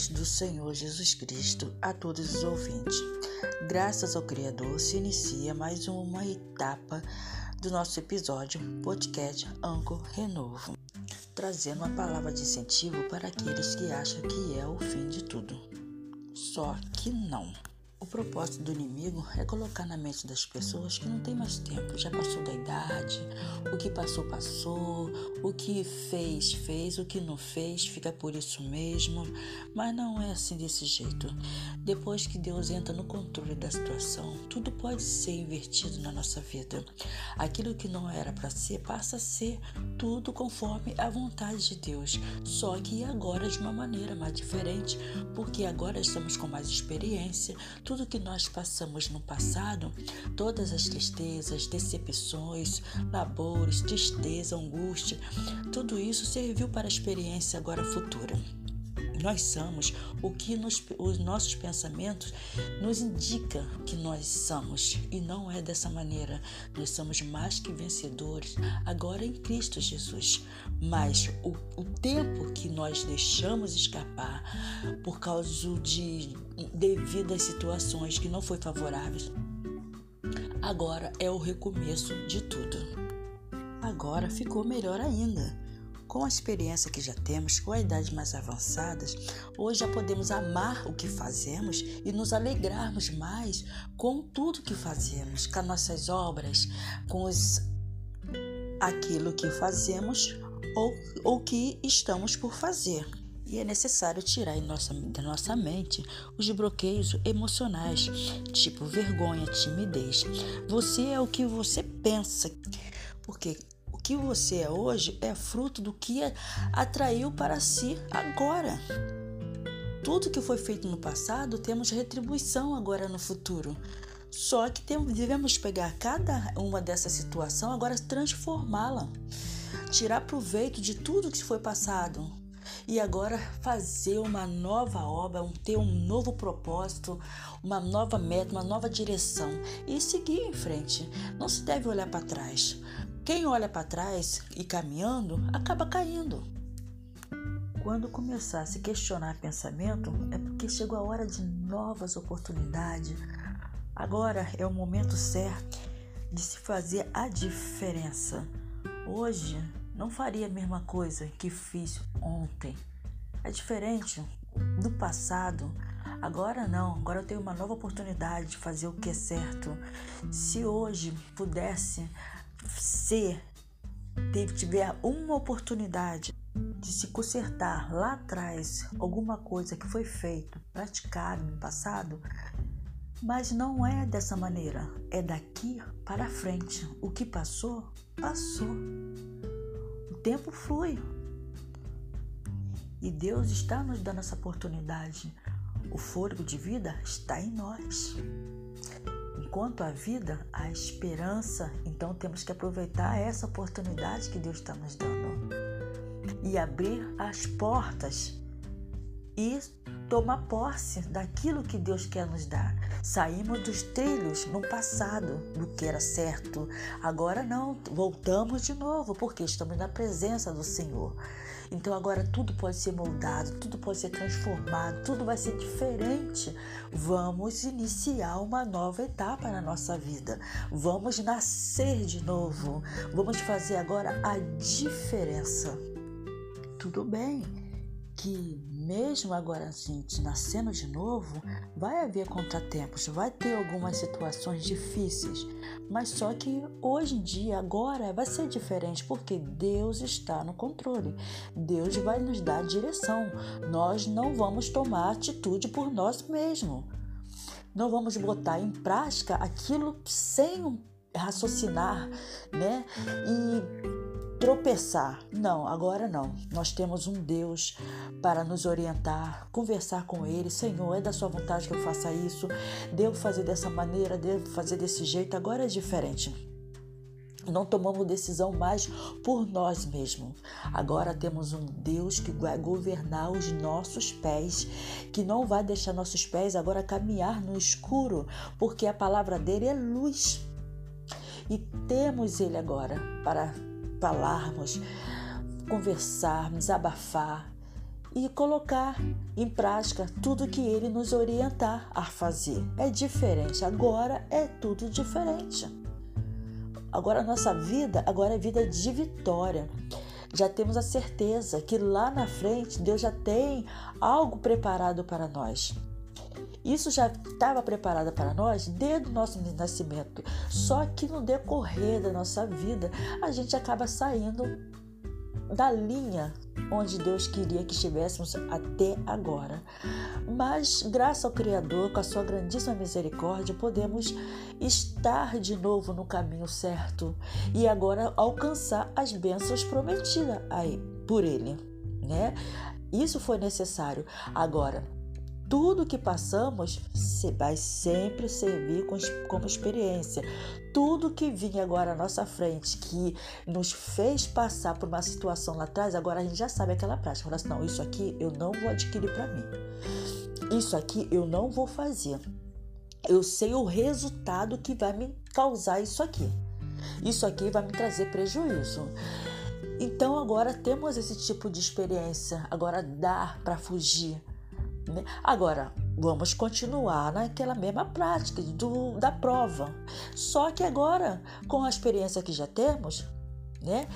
paz do Senhor Jesus Cristo a todos os ouvintes. Graças ao Criador, se inicia mais uma etapa do nosso episódio podcast Anco Renovo, trazendo uma palavra de incentivo para aqueles que acham que é o fim de tudo. Só que não. O propósito do inimigo é colocar na mente das pessoas que não tem mais tempo, já passou da idade, o que passou, passou, o que fez, fez, o que não fez, fica por isso mesmo. Mas não é assim desse jeito. Depois que Deus entra no controle da situação, tudo pode ser invertido na nossa vida. Aquilo que não era para ser, passa a ser tudo conforme a vontade de Deus. Só que agora de uma maneira mais diferente, porque agora estamos com mais experiência tudo que nós passamos no passado, todas as tristezas, decepções, labores, tristeza, angústia, tudo isso serviu para a experiência agora futura. Nós somos o que nos, os nossos pensamentos nos indica que nós somos e não é dessa maneira. Nós somos mais que vencedores agora em Cristo Jesus. Mas o, o tempo que nós deixamos escapar por causa de devido às situações que não foi favoráveis, agora é o recomeço de tudo. Agora ficou melhor ainda com a experiência que já temos, com a idade mais avançadas, hoje já podemos amar o que fazemos e nos alegrarmos mais com tudo que fazemos, com as nossas obras, com os, aquilo que fazemos ou o que estamos por fazer. E é necessário tirar nossa, da nossa mente os bloqueios emocionais, tipo vergonha, timidez. Você é o que você pensa. Porque que você é hoje é fruto do que atraiu para si agora. Tudo que foi feito no passado temos retribuição agora no futuro. Só que temos, devemos pegar cada uma dessa situação agora transformá-la, tirar proveito de tudo que foi passado e agora fazer uma nova obra, ter um novo propósito, uma nova meta, uma nova direção e seguir em frente. Não se deve olhar para trás. Quem olha para trás e caminhando acaba caindo. Quando começar a se questionar pensamento, é porque chegou a hora de novas oportunidades. Agora é o momento certo de se fazer a diferença. Hoje não faria a mesma coisa que fiz ontem. É diferente do passado. Agora não, agora eu tenho uma nova oportunidade de fazer o que é certo. Se hoje pudesse se tiver uma oportunidade de se consertar lá atrás alguma coisa que foi feito, praticado no passado, mas não é dessa maneira, é daqui para frente. O que passou, passou. Tempo flui. E Deus está nos dando essa oportunidade. O fôlego de vida está em nós. Enquanto a vida, a esperança, então temos que aproveitar essa oportunidade que Deus está nos dando e abrir as portas e tomar posse daquilo que Deus quer nos dar. Saímos dos trilhos no passado, do que era certo. Agora não, voltamos de novo, porque estamos na presença do Senhor. Então agora tudo pode ser moldado, tudo pode ser transformado, tudo vai ser diferente. Vamos iniciar uma nova etapa na nossa vida. Vamos nascer de novo. Vamos fazer agora a diferença. Tudo bem que mesmo agora a gente nascendo de novo, vai haver contratempos, vai ter algumas situações difíceis, mas só que hoje em dia, agora, vai ser diferente, porque Deus está no controle. Deus vai nos dar direção. Nós não vamos tomar atitude por nós mesmos. Não vamos botar em prática aquilo sem raciocinar, né? E tropeçar. Não, agora não. Nós temos um Deus para nos orientar, conversar com Ele. Senhor, é da Sua vontade que eu faça isso. Devo fazer dessa maneira, devo fazer desse jeito. Agora é diferente. Não tomamos decisão mais por nós mesmos. Agora temos um Deus que vai governar os nossos pés, que não vai deixar nossos pés agora caminhar no escuro, porque a palavra dele é luz. E temos ele agora para falarmos, conversarmos, abafar e colocar em prática tudo que ele nos orientar a fazer. É diferente, agora é tudo diferente. Agora a nossa vida, agora é vida de vitória. Já temos a certeza que lá na frente Deus já tem algo preparado para nós. Isso já estava preparado para nós desde o nosso nascimento. Só que no decorrer da nossa vida, a gente acaba saindo da linha onde Deus queria que estivéssemos até agora. Mas, graças ao Criador, com a sua grandíssima misericórdia, podemos estar de novo no caminho certo e agora alcançar as bênçãos prometidas por Ele, né? Isso foi necessário. Agora, tudo que passamos vai sempre servir como experiência. Tudo que vinha agora à nossa frente, que nos fez passar por uma situação lá atrás, agora a gente já sabe aquela prática. Fala assim, não, isso aqui eu não vou adquirir para mim. Isso aqui eu não vou fazer. Eu sei o resultado que vai me causar isso aqui. Isso aqui vai me trazer prejuízo. Então agora temos esse tipo de experiência. Agora dá para fugir? Agora, vamos continuar naquela mesma prática do, da prova. Só que agora, com a experiência que já temos, né?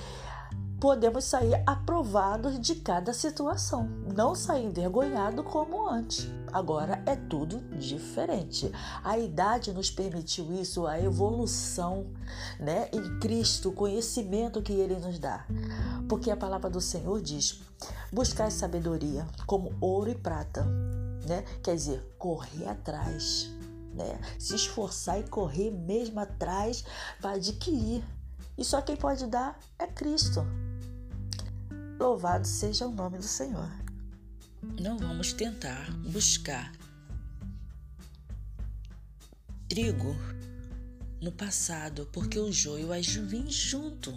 podemos sair aprovados de cada situação, não sair envergonhado como antes. Agora é tudo diferente. A idade nos permitiu isso, a evolução, né, em Cristo, o conhecimento que ele nos dá. Porque a palavra do Senhor diz: buscar sabedoria como ouro e prata, né? Quer dizer, correr atrás, né? Se esforçar e correr mesmo atrás para adquirir. E só quem pode dar é Cristo. Louvado seja o nome do Senhor. Não vamos tentar buscar trigo no passado, porque o joio vai vir junto.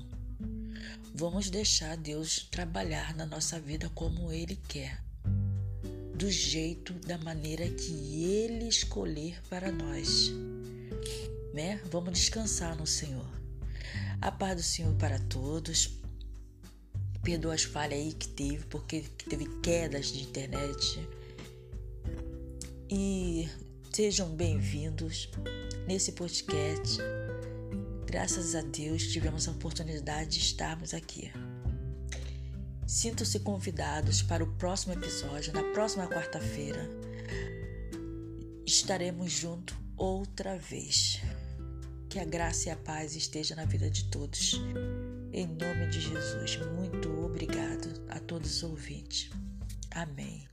Vamos deixar Deus trabalhar na nossa vida como Ele quer, do jeito, da maneira que Ele escolher para nós. Né? Vamos descansar no Senhor. A paz do Senhor para todos. Perdoa as falhas aí que teve, porque teve quedas de internet. E sejam bem-vindos nesse podcast. Graças a Deus tivemos a oportunidade de estarmos aqui. Sintam-se convidados para o próximo episódio, na próxima quarta-feira. Estaremos juntos outra vez. Que a graça e a paz esteja na vida de todos. Em nome de Jesus, muito obrigado a todos os ouvintes. Amém.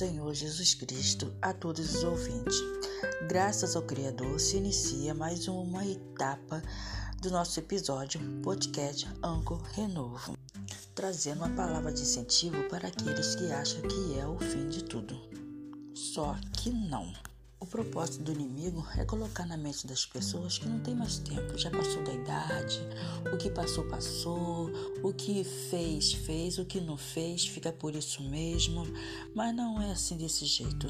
Senhor Jesus Cristo a todos os ouvintes. Graças ao Criador se inicia mais uma etapa do nosso episódio podcast Anco Renovo trazendo uma palavra de incentivo para aqueles que acham que é o fim de tudo. Só que não. O propósito do inimigo é colocar na mente das pessoas que não tem mais tempo, já passou da idade, o que passou, passou, o que fez, fez, o que não fez, fica por isso mesmo. Mas não é assim desse jeito.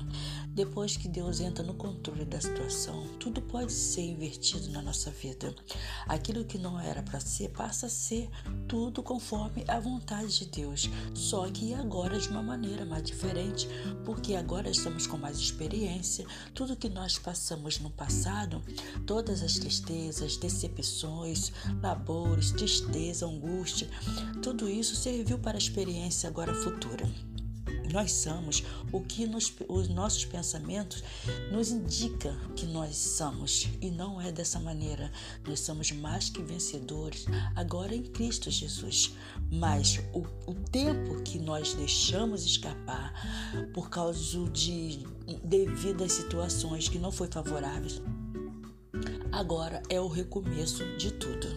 Depois que Deus entra no controle da situação, tudo pode ser invertido na nossa vida. Aquilo que não era para ser, passa a ser tudo conforme a vontade de Deus. Só que agora de uma maneira mais diferente, porque agora estamos com mais experiência tudo que nós passamos no passado, todas as tristezas, decepções, labores, tristeza, angústia, tudo isso serviu para a experiência agora futura. Nós somos o que nos, os nossos pensamentos nos indica que nós somos e não é dessa maneira. Nós somos mais que vencedores agora em Cristo Jesus. Mas o, o tempo que nós deixamos escapar por causa de devido às situações que não foi favoráveis, agora é o recomeço de tudo.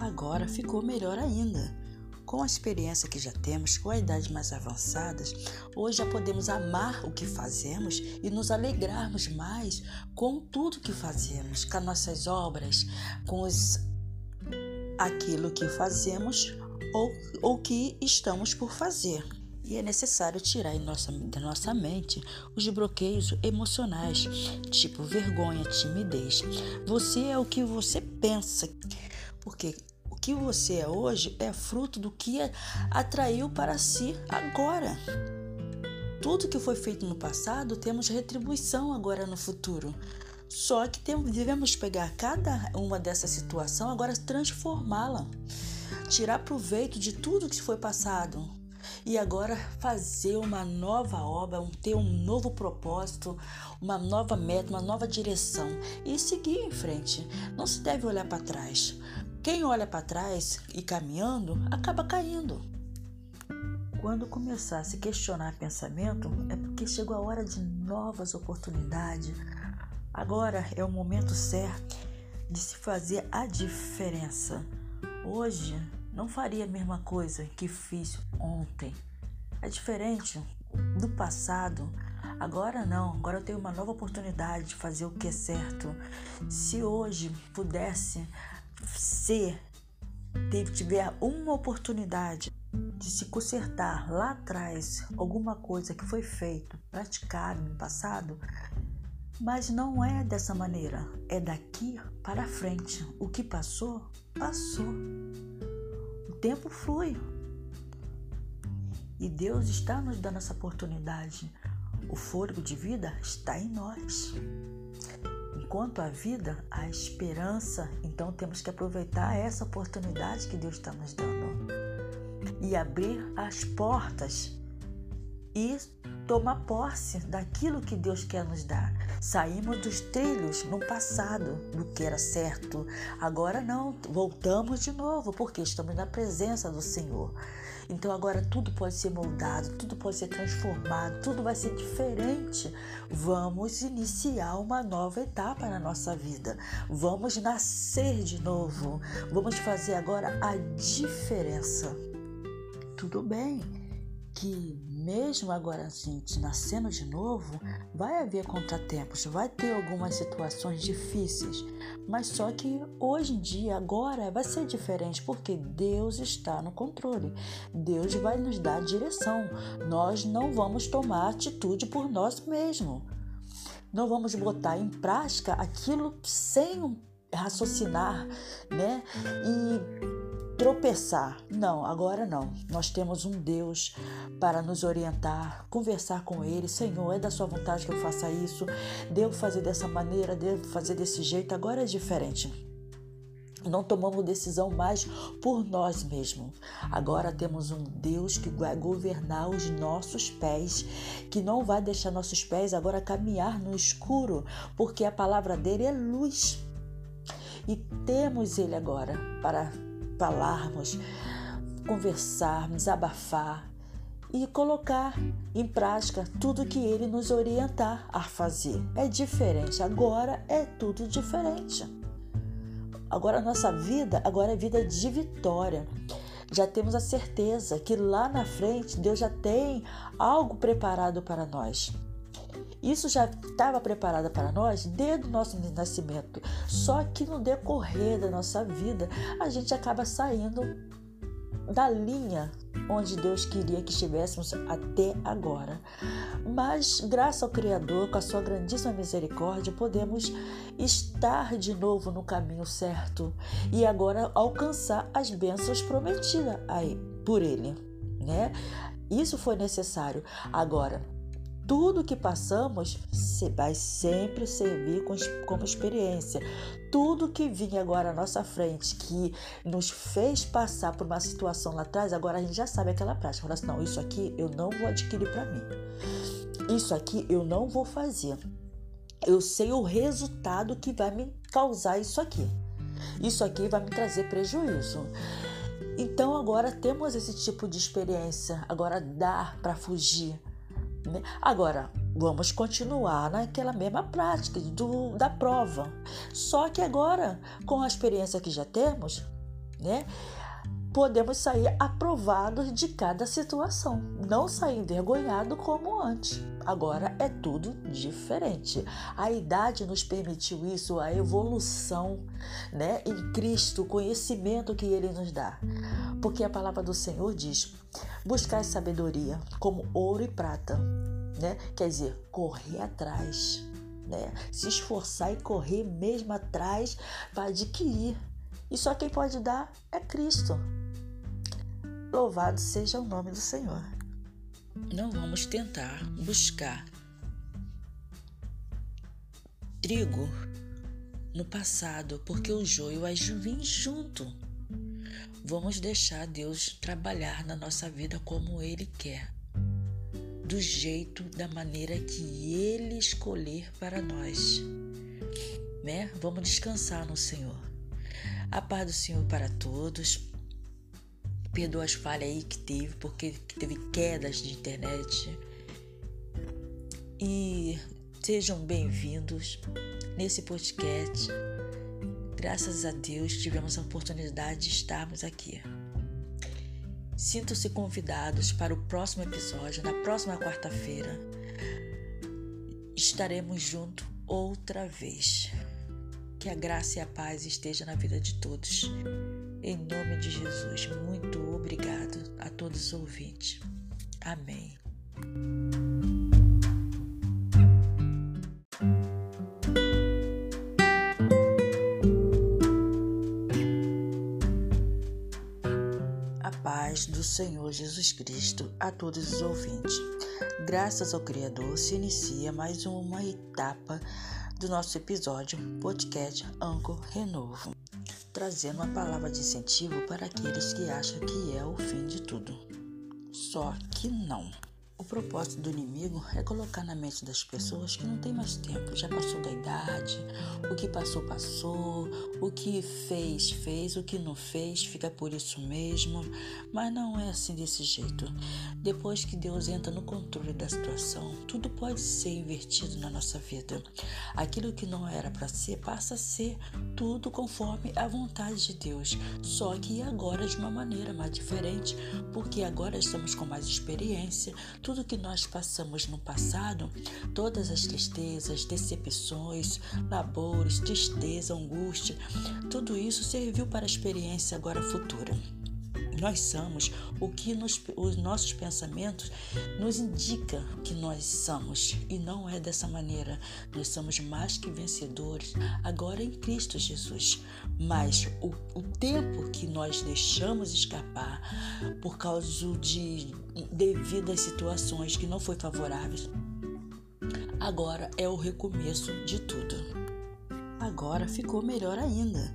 Agora ficou melhor ainda com a experiência que já temos, com a idade mais avançadas, hoje já podemos amar o que fazemos e nos alegrarmos mais com tudo que fazemos, com as nossas obras, com os, aquilo que fazemos ou o que estamos por fazer. E é necessário tirar nossa, da nossa mente os bloqueios emocionais, tipo vergonha, timidez. Você é o que você pensa. Porque que você é hoje é fruto do que atraiu para si agora. Tudo que foi feito no passado temos retribuição agora no futuro. Só que temos, devemos pegar cada uma dessa situação agora transformá-la, tirar proveito de tudo que foi passado e agora fazer uma nova obra, ter um novo propósito, uma nova meta, uma nova direção e seguir em frente. Não se deve olhar para trás. Quem olha para trás e caminhando acaba caindo. Quando começar a se questionar pensamento, é porque chegou a hora de novas oportunidades. Agora é o momento certo de se fazer a diferença. Hoje não faria a mesma coisa que fiz ontem. É diferente do passado. Agora não, agora eu tenho uma nova oportunidade de fazer o que é certo. Se hoje pudesse ser, tiver uma oportunidade de se consertar lá atrás alguma coisa que foi feito, praticado no passado, mas não é dessa maneira, é daqui para frente. O que passou, passou. O tempo flui. E Deus está nos dando essa oportunidade. O fôlego de vida está em nós. Enquanto a vida, a esperança, então temos que aproveitar essa oportunidade que Deus está nos dando e abrir as portas e tomar posse daquilo que Deus quer nos dar. Saímos dos trilhos no passado, do que era certo. Agora não, voltamos de novo, porque estamos na presença do Senhor. Então agora tudo pode ser moldado, tudo pode ser transformado, tudo vai ser diferente. Vamos iniciar uma nova etapa na nossa vida. Vamos nascer de novo. Vamos fazer agora a diferença tudo bem que mesmo agora a gente nascendo de novo, vai haver contratempos, vai ter algumas situações difíceis, mas só que hoje em dia, agora, vai ser diferente porque Deus está no controle. Deus vai nos dar direção. Nós não vamos tomar atitude por nós mesmos. Não vamos botar em prática aquilo sem raciocinar, né? E tropeçar. Não, agora não. Nós temos um Deus para nos orientar, conversar com Ele. Senhor, é da Sua vontade que eu faça isso. Devo fazer dessa maneira, devo fazer desse jeito. Agora é diferente. Não tomamos decisão mais por nós mesmos. Agora temos um Deus que vai governar os nossos pés, que não vai deixar nossos pés agora caminhar no escuro, porque a palavra dele é luz. E temos ele agora para falarmos, conversarmos, abafar e colocar em prática tudo que ele nos orientar a fazer. É diferente, agora é tudo diferente. Agora a nossa vida, agora é vida de vitória. Já temos a certeza que lá na frente Deus já tem algo preparado para nós. Isso já estava preparado para nós desde o nosso nascimento. Só que no decorrer da nossa vida, a gente acaba saindo da linha onde Deus queria que estivéssemos até agora. Mas, graças ao Criador, com a sua grandíssima misericórdia, podemos estar de novo no caminho certo e agora alcançar as bênçãos prometidas por Ele, né? Isso foi necessário. Agora, tudo que passamos vai sempre servir como experiência. Tudo que vinha agora à nossa frente, que nos fez passar por uma situação lá atrás, agora a gente já sabe aquela prática. Fala assim, não, isso aqui eu não vou adquirir para mim. Isso aqui eu não vou fazer. Eu sei o resultado que vai me causar isso aqui. Isso aqui vai me trazer prejuízo. Então agora temos esse tipo de experiência. Agora dá para fugir? Agora, vamos continuar naquela mesma prática do, da prova. Só que agora, com a experiência que já temos, né? podemos sair aprovados de cada situação, não sair envergonhado como antes. Agora é tudo diferente. A idade nos permitiu isso, a evolução, né, em Cristo, o conhecimento que ele nos dá. Porque a palavra do Senhor diz: buscar sabedoria como ouro e prata, né? Quer dizer, correr atrás, né? Se esforçar e correr mesmo atrás para adquirir. E só quem pode dar é Cristo. Louvado seja o nome do Senhor. Não vamos tentar buscar trigo no passado, porque o joio vai vir junto. Vamos deixar Deus trabalhar na nossa vida como Ele quer, do jeito, da maneira que Ele escolher para nós. Né? Vamos descansar no Senhor. A paz do Senhor para todos. Perdoa as falhas aí que teve, porque teve quedas de internet. E sejam bem-vindos nesse podcast. Graças a Deus tivemos a oportunidade de estarmos aqui. Sintam-se convidados para o próximo episódio, na próxima quarta-feira. Estaremos juntos outra vez. Que a graça e a paz esteja na vida de todos. Em nome de Jesus, muito obrigado a todos os ouvintes. Amém. Senhor Jesus Cristo a todos os ouvintes. Graças ao Criador, se inicia mais uma etapa do nosso episódio podcast Anco Renovo, trazendo uma palavra de incentivo para aqueles que acham que é o fim de tudo. Só que não. O propósito do inimigo é colocar na mente das pessoas que não tem mais tempo, já passou da idade, o que passou, passou, o que fez, fez, o que não fez, fica por isso mesmo. Mas não é assim desse jeito. Depois que Deus entra no controle da situação, tudo pode ser invertido na nossa vida. Aquilo que não era para ser, passa a ser tudo conforme a vontade de Deus. Só que agora de uma maneira mais diferente, porque agora estamos com mais experiência tudo que nós passamos no passado, todas as tristezas, decepções, labores, tristeza, angústia, tudo isso serviu para a experiência agora futura. Nós somos o que nos, os nossos pensamentos nos indica que nós somos e não é dessa maneira. Nós somos mais que vencedores agora em Cristo Jesus. Mas o, o tempo que nós deixamos escapar por causa de devido às situações que não foi favoráveis, agora é o recomeço de tudo. Agora ficou melhor ainda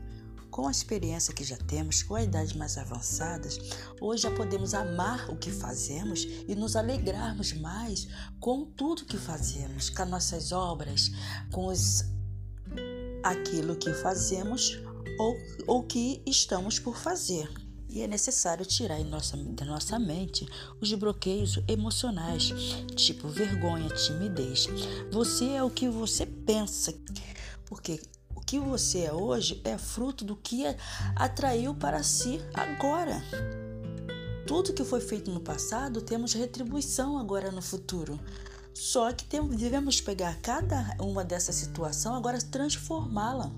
com a experiência que já temos, com a idade mais avançadas, hoje já podemos amar o que fazemos e nos alegrarmos mais com tudo que fazemos, com as nossas obras, com os, aquilo que fazemos ou o que estamos por fazer. E é necessário tirar nossa, da nossa mente os bloqueios emocionais, tipo vergonha, timidez. Você é o que você pensa. Porque que você é hoje é fruto do que atraiu para si agora. Tudo que foi feito no passado temos retribuição agora no futuro. Só que temos, devemos pegar cada uma dessa situação agora transformá-la,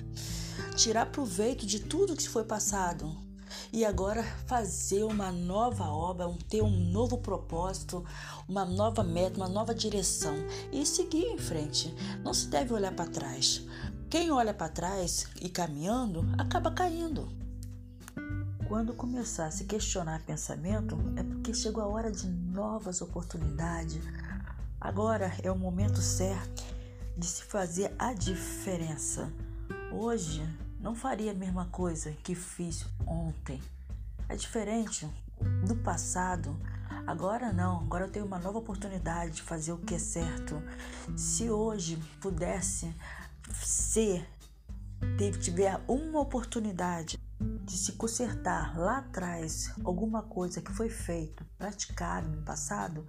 tirar proveito de tudo que foi passado e agora fazer uma nova obra, ter um novo propósito, uma nova meta, uma nova direção e seguir em frente. Não se deve olhar para trás. Quem olha para trás e caminhando acaba caindo. Quando começar a se questionar pensamento, é porque chegou a hora de novas oportunidades. Agora é o momento certo de se fazer a diferença. Hoje não faria a mesma coisa que fiz ontem. É diferente do passado. Agora não, agora eu tenho uma nova oportunidade de fazer o que é certo. Se hoje pudesse se tiver uma oportunidade de se consertar lá atrás alguma coisa que foi feito, praticado no passado,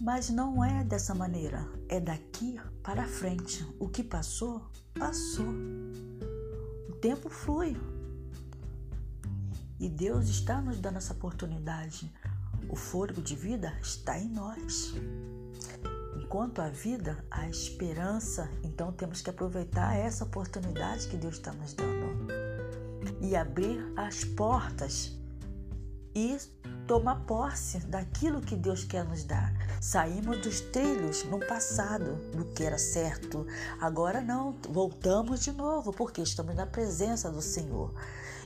mas não é dessa maneira, é daqui para frente. O que passou, passou. O tempo flui. E Deus está nos dando essa oportunidade. O fôlego de vida está em nós. Enquanto a vida, a esperança, então temos que aproveitar essa oportunidade que Deus está nos dando e abrir as portas e tomar posse daquilo que Deus quer nos dar. Saímos dos trilhos no passado, do que era certo. Agora não, voltamos de novo, porque estamos na presença do Senhor.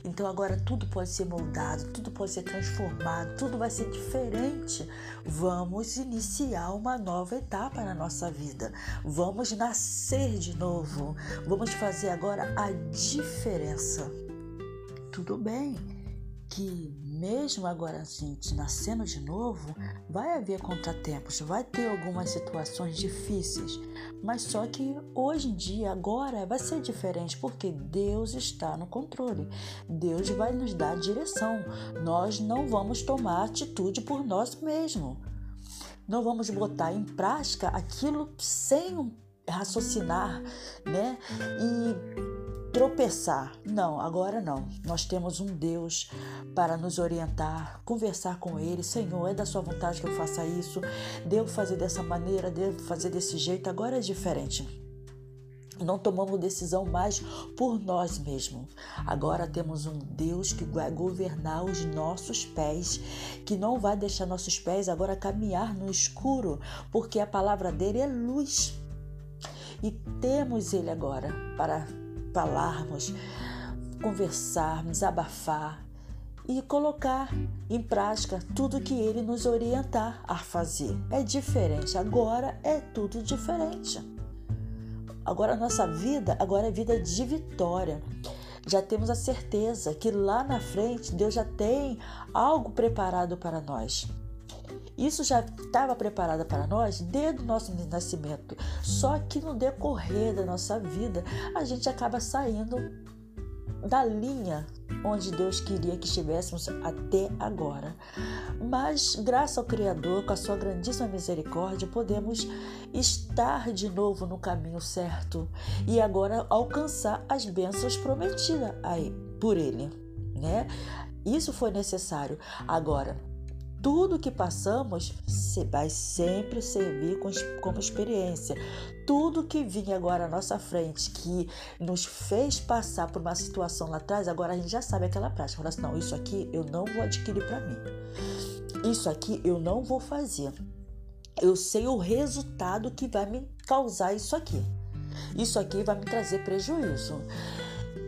Então agora tudo pode ser moldado, tudo pode ser transformado, tudo vai ser diferente. Vamos iniciar uma nova etapa na nossa vida. Vamos nascer de novo. Vamos fazer agora a diferença. Tudo bem que mesmo agora a gente nascendo de novo, vai haver contratempos, vai ter algumas situações difíceis, mas só que hoje em dia, agora, vai ser diferente porque Deus está no controle. Deus vai nos dar direção. Nós não vamos tomar atitude por nós mesmos. Não vamos botar em prática aquilo sem raciocinar, né? E tropeçar. Não, agora não. Nós temos um Deus para nos orientar, conversar com Ele. Senhor, é da Sua vontade que eu faça isso. Devo fazer dessa maneira, devo fazer desse jeito. Agora é diferente. Não tomamos decisão mais por nós mesmos. Agora temos um Deus que vai governar os nossos pés, que não vai deixar nossos pés agora caminhar no escuro, porque a palavra dele é luz. E temos ele agora para falarmos, conversarmos, abafar e colocar em prática tudo que ele nos orientar a fazer. É diferente, agora é tudo diferente. Agora a nossa vida, agora é vida de vitória. Já temos a certeza que lá na frente Deus já tem algo preparado para nós. Isso já estava preparado para nós desde o nosso nascimento. Só que no decorrer da nossa vida, a gente acaba saindo da linha onde Deus queria que estivéssemos até agora. Mas, graças ao Criador, com a sua grandíssima misericórdia, podemos estar de novo no caminho certo e agora alcançar as bênçãos prometidas por Ele, né? Isso foi necessário. Agora, tudo que passamos vai sempre servir como experiência. Tudo que vinha agora à nossa frente, que nos fez passar por uma situação lá atrás, agora a gente já sabe aquela prática. Fala assim, não, isso aqui eu não vou adquirir para mim. Isso aqui eu não vou fazer. Eu sei o resultado que vai me causar isso aqui. Isso aqui vai me trazer prejuízo.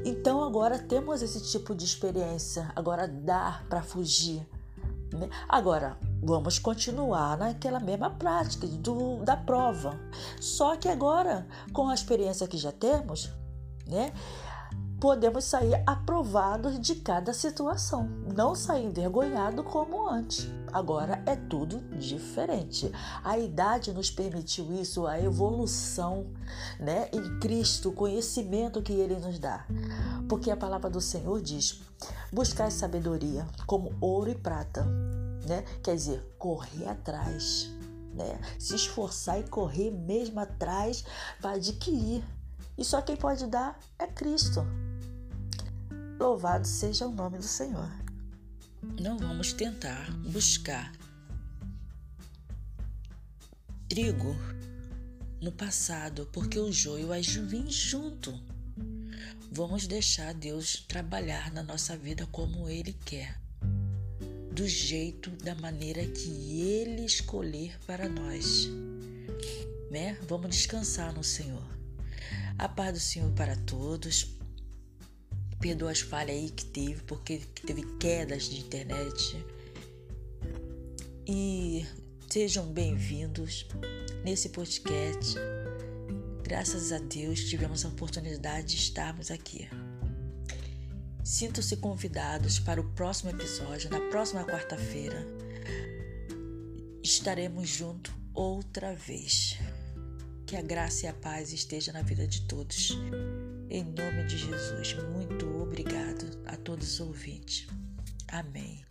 Então agora temos esse tipo de experiência. Agora dá para fugir? Agora, vamos continuar naquela mesma prática do, da prova. Só que agora, com a experiência que já temos, né? podemos sair aprovados de cada situação, não sair envergonhado como antes. Agora é tudo diferente. A idade nos permitiu isso, a evolução, né, em Cristo, o conhecimento que ele nos dá. Porque a palavra do Senhor diz: buscar sabedoria como ouro e prata, né? Quer dizer, correr atrás, né? Se esforçar e correr mesmo atrás para adquirir. E só quem pode dar é Cristo. Louvado seja o nome do Senhor. Não vamos tentar buscar trigo no passado, porque o joio vai vir junto. Vamos deixar Deus trabalhar na nossa vida como Ele quer, do jeito, da maneira que Ele escolher para nós. Né? Vamos descansar no Senhor. A paz do Senhor para todos. Perdoa as falhas aí que teve, porque teve quedas de internet. E sejam bem-vindos nesse podcast. Graças a Deus tivemos a oportunidade de estarmos aqui. Sintam-se convidados para o próximo episódio, na próxima quarta-feira. Estaremos juntos outra vez. Que a graça e a paz esteja na vida de todos. Em nome de Jesus, muito obrigado a todos os ouvintes. Amém.